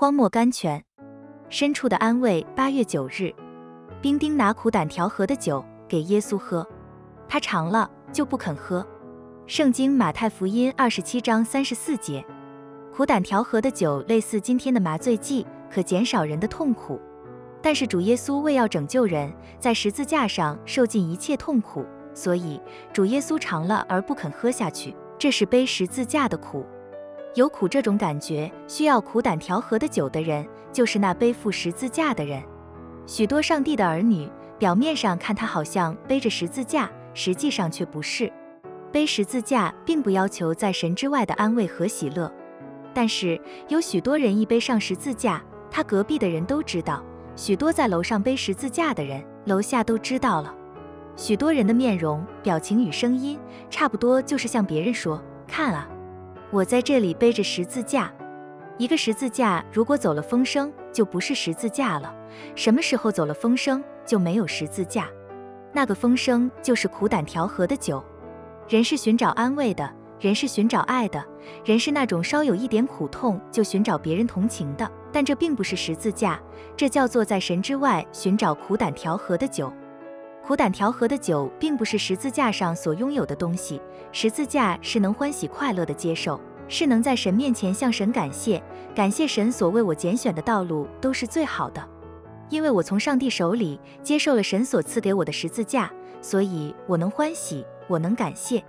荒漠甘泉，深处的安慰。八月九日，兵丁拿苦胆调和的酒给耶稣喝，他尝了就不肯喝。圣经马太福音二十七章三十四节，苦胆调和的酒类似今天的麻醉剂，可减少人的痛苦。但是主耶稣为要拯救人，在十字架上受尽一切痛苦，所以主耶稣尝了而不肯喝下去，这是背十字架的苦。有苦这种感觉，需要苦胆调和的酒的人，就是那背负十字架的人。许多上帝的儿女，表面上看他好像背着十字架，实际上却不是。背十字架并不要求在神之外的安慰和喜乐，但是有许多人一背上十字架，他隔壁的人都知道；许多在楼上背十字架的人，楼下都知道了。许多人的面容、表情与声音，差不多就是向别人说：“看啊。”我在这里背着十字架，一个十字架如果走了风声，就不是十字架了。什么时候走了风声，就没有十字架。那个风声就是苦胆调和的酒。人是寻找安慰的，人是寻找爱的，人是那种稍有一点苦痛就寻找别人同情的。但这并不是十字架，这叫做在神之外寻找苦胆调和的酒。苦胆调和的酒，并不是十字架上所拥有的东西。十字架是能欢喜快乐的接受，是能在神面前向神感谢，感谢神所为我拣选的道路都是最好的。因为我从上帝手里接受了神所赐给我的十字架，所以我能欢喜，我能感谢。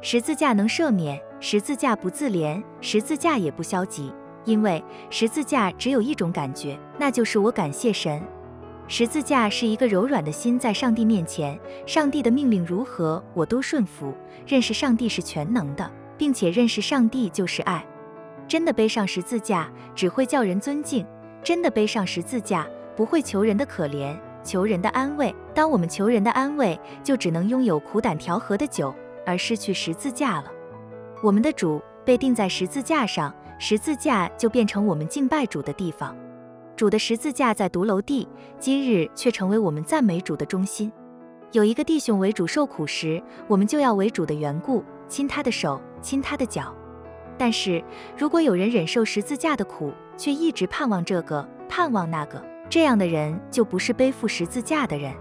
十字架能赦免，十字架不自怜，十字架也不消极，因为十字架只有一种感觉，那就是我感谢神。十字架是一个柔软的心，在上帝面前，上帝的命令如何，我都顺服。认识上帝是全能的，并且认识上帝就是爱。真的背上十字架，只会叫人尊敬；真的背上十字架，不会求人的可怜，求人的安慰。当我们求人的安慰，就只能拥有苦胆调和的酒，而失去十字架了。我们的主被钉在十字架上，十字架就变成我们敬拜主的地方。主的十字架在独楼地，今日却成为我们赞美主的中心。有一个弟兄为主受苦时，我们就要为主的缘故亲他的手，亲他的脚。但是如果有人忍受十字架的苦，却一直盼望这个，盼望那个，这样的人就不是背负十字架的人。